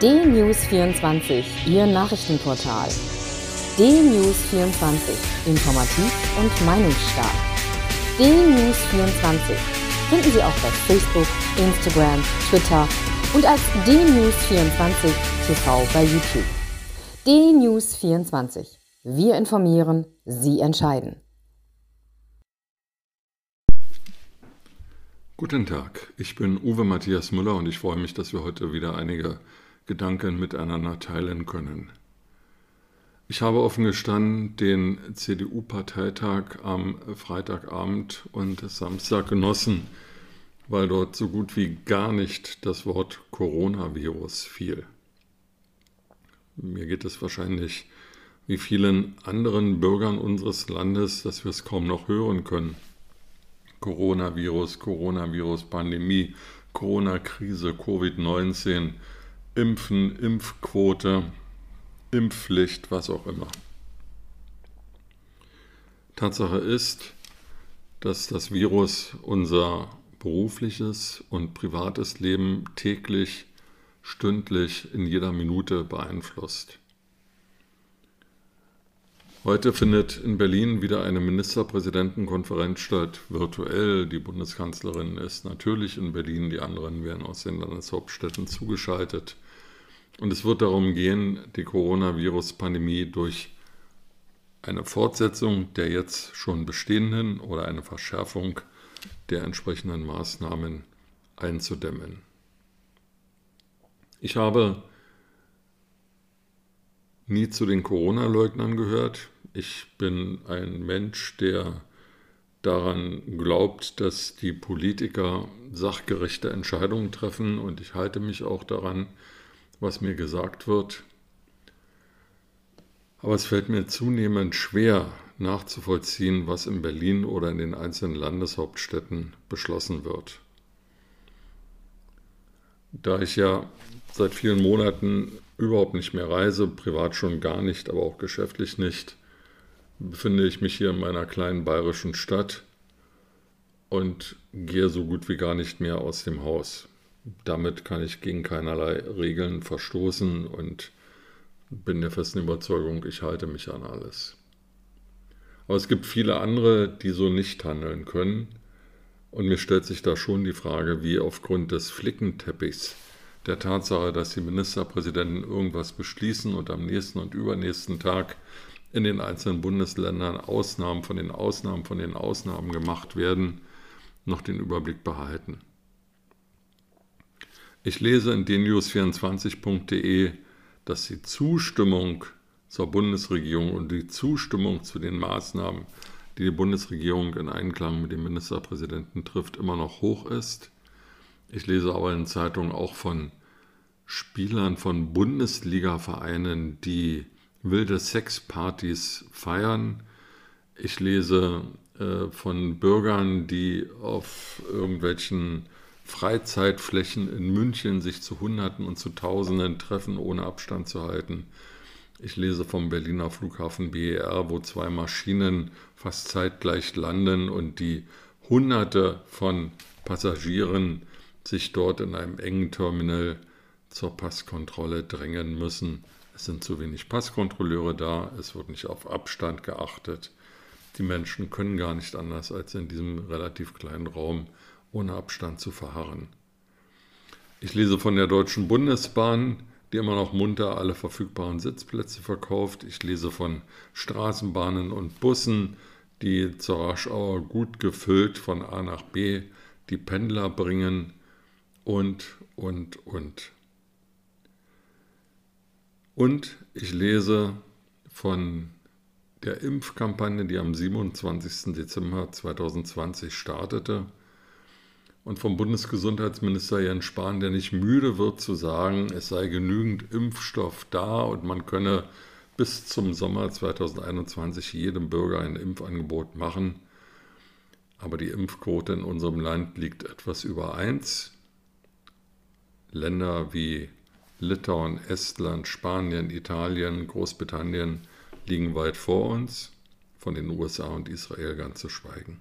D-News24, Ihr Nachrichtenportal. D-News24, informativ und meinungsstark. D-News24 finden Sie auch bei Facebook, Instagram, Twitter und als D-News24 TV bei YouTube. D-News24. Wir informieren, Sie entscheiden. Guten Tag, ich bin Uwe Matthias Müller und ich freue mich, dass wir heute wieder einige Gedanken miteinander teilen können. Ich habe offen gestanden den CDU-Parteitag am Freitagabend und Samstag genossen, weil dort so gut wie gar nicht das Wort Coronavirus fiel. Mir geht es wahrscheinlich wie vielen anderen Bürgern unseres Landes, dass wir es kaum noch hören können. Coronavirus, Coronavirus, Pandemie, Corona-Krise, Covid-19, Impfen, Impfquote, Impfpflicht, was auch immer. Tatsache ist, dass das Virus unser berufliches und privates Leben täglich, stündlich, in jeder Minute beeinflusst. Heute findet in Berlin wieder eine Ministerpräsidentenkonferenz statt, virtuell. Die Bundeskanzlerin ist natürlich in Berlin, die anderen werden aus den Landeshauptstädten zugeschaltet. Und es wird darum gehen, die Coronavirus-Pandemie durch eine Fortsetzung der jetzt schon bestehenden oder eine Verschärfung der entsprechenden Maßnahmen einzudämmen. Ich habe nie zu den Corona-Leugnern gehört. Ich bin ein Mensch, der daran glaubt, dass die Politiker sachgerechte Entscheidungen treffen und ich halte mich auch daran, was mir gesagt wird. Aber es fällt mir zunehmend schwer nachzuvollziehen, was in Berlin oder in den einzelnen Landeshauptstädten beschlossen wird. Da ich ja seit vielen Monaten überhaupt nicht mehr reise, privat schon gar nicht, aber auch geschäftlich nicht, befinde ich mich hier in meiner kleinen bayerischen Stadt und gehe so gut wie gar nicht mehr aus dem Haus. Damit kann ich gegen keinerlei Regeln verstoßen und bin der festen Überzeugung, ich halte mich an alles. Aber es gibt viele andere, die so nicht handeln können. Und mir stellt sich da schon die Frage, wie aufgrund des Flickenteppichs der Tatsache, dass die Ministerpräsidenten irgendwas beschließen und am nächsten und übernächsten Tag in den einzelnen Bundesländern Ausnahmen von den Ausnahmen von den Ausnahmen gemacht werden, noch den Überblick behalten. Ich lese in dnews24.de, dass die Zustimmung zur Bundesregierung und die Zustimmung zu den Maßnahmen, die die Bundesregierung in Einklang mit dem Ministerpräsidenten trifft, immer noch hoch ist. Ich lese aber in Zeitungen auch von Spielern von Bundesliga-Vereinen, die wilde Sexpartys feiern. Ich lese äh, von Bürgern, die auf irgendwelchen Freizeitflächen in München sich zu Hunderten und zu Tausenden treffen, ohne Abstand zu halten. Ich lese vom Berliner Flughafen BER, wo zwei Maschinen fast zeitgleich landen und die Hunderte von Passagieren sich dort in einem engen Terminal zur Passkontrolle drängen müssen. Es sind zu wenig Passkontrolleure da, es wird nicht auf Abstand geachtet. Die Menschen können gar nicht anders, als in diesem relativ kleinen Raum ohne Abstand zu verharren. Ich lese von der Deutschen Bundesbahn, die immer noch munter alle verfügbaren Sitzplätze verkauft. Ich lese von Straßenbahnen und Bussen, die zur Raschauer gut gefüllt von A nach B die Pendler bringen und, und, und. Und ich lese von der Impfkampagne, die am 27. Dezember 2020 startete und vom Bundesgesundheitsminister Jens Spahn, der nicht müde wird zu sagen, es sei genügend Impfstoff da und man könne bis zum Sommer 2021 jedem Bürger ein Impfangebot machen. Aber die Impfquote in unserem Land liegt etwas über 1. Länder wie Litauen, Estland, Spanien, Italien, Großbritannien liegen weit vor uns, von den USA und Israel ganz zu schweigen.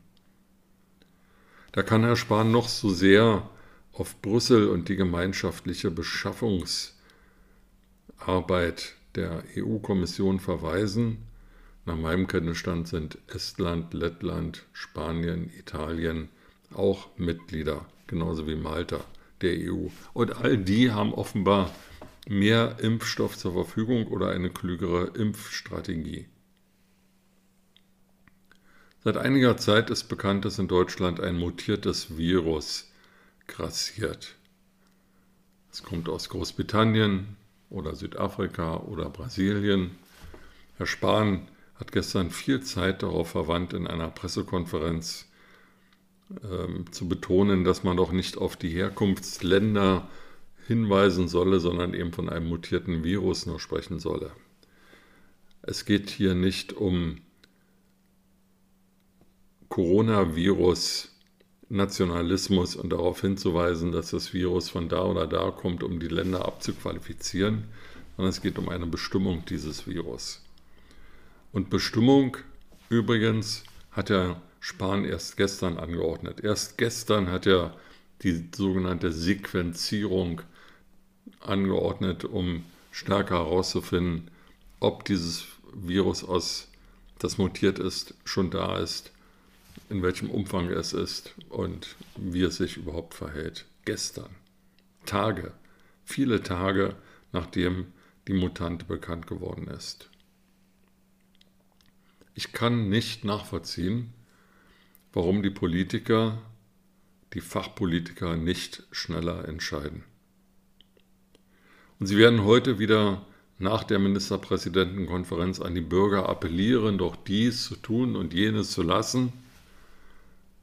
Da kann Herr Spahn noch so sehr auf Brüssel und die gemeinschaftliche Beschaffungs Arbeit der EU-Kommission verweisen. Nach meinem Kenntnisstand sind Estland, Lettland, Spanien, Italien auch Mitglieder, genauso wie Malta der EU. Und all die haben offenbar mehr Impfstoff zur Verfügung oder eine klügere Impfstrategie. Seit einiger Zeit ist bekannt, dass in Deutschland ein mutiertes Virus grassiert. Es kommt aus Großbritannien oder Südafrika oder Brasilien. Herr Spahn hat gestern viel Zeit darauf verwandt, in einer Pressekonferenz ähm, zu betonen, dass man doch nicht auf die Herkunftsländer hinweisen solle, sondern eben von einem mutierten Virus nur sprechen solle. Es geht hier nicht um Coronavirus Nationalismus und darauf hinzuweisen, dass das Virus von da oder da kommt, um die Länder abzuqualifizieren, sondern es geht um eine Bestimmung dieses Virus. Und Bestimmung übrigens hat er Spahn erst gestern angeordnet. Erst gestern hat er die sogenannte Sequenzierung angeordnet, um stärker herauszufinden, ob dieses Virus aus, das mutiert ist, schon da ist in welchem Umfang es ist und wie es sich überhaupt verhält. Gestern, Tage, viele Tage nachdem die Mutante bekannt geworden ist. Ich kann nicht nachvollziehen, warum die Politiker, die Fachpolitiker nicht schneller entscheiden. Und sie werden heute wieder nach der Ministerpräsidentenkonferenz an die Bürger appellieren, doch dies zu tun und jenes zu lassen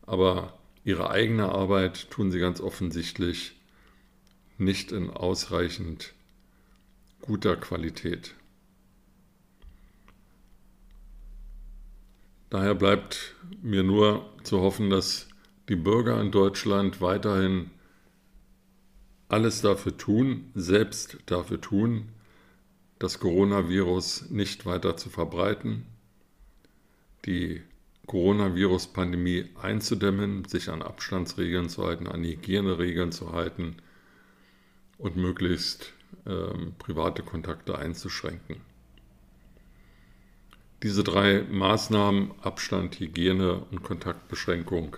aber ihre eigene Arbeit tun sie ganz offensichtlich nicht in ausreichend guter Qualität. Daher bleibt mir nur zu hoffen, dass die Bürger in Deutschland weiterhin alles dafür tun, selbst dafür tun, das Coronavirus nicht weiter zu verbreiten, die Coronavirus-Pandemie einzudämmen, sich an Abstandsregeln zu halten, an Hygieneregeln zu halten und möglichst ähm, private Kontakte einzuschränken. Diese drei Maßnahmen, Abstand, Hygiene und Kontaktbeschränkung,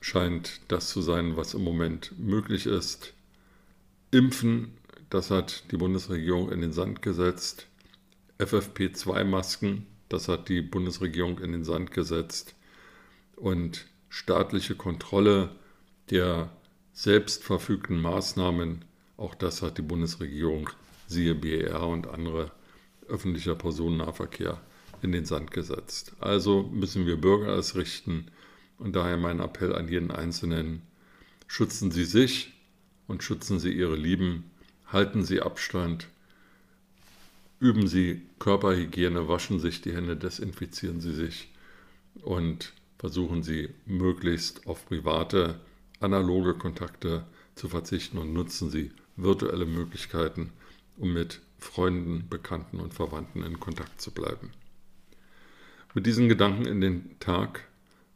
scheint das zu sein, was im Moment möglich ist. Impfen, das hat die Bundesregierung in den Sand gesetzt. FFP2-Masken, das hat die Bundesregierung in den Sand gesetzt. Und staatliche Kontrolle der selbstverfügten Maßnahmen, auch das hat die Bundesregierung, siehe BER und andere öffentlicher Personennahverkehr, in den Sand gesetzt. Also müssen wir Bürger es richten und daher mein Appell an jeden Einzelnen, schützen Sie sich und schützen Sie Ihre Lieben, halten Sie Abstand, üben Sie Körperhygiene, waschen sich die Hände, desinfizieren Sie sich. Und versuchen Sie möglichst auf private, analoge Kontakte zu verzichten und nutzen Sie virtuelle Möglichkeiten, um mit Freunden, Bekannten und Verwandten in Kontakt zu bleiben. Mit diesen Gedanken in den Tag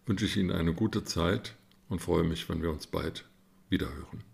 wünsche ich Ihnen eine gute Zeit und freue mich, wenn wir uns bald wiederhören.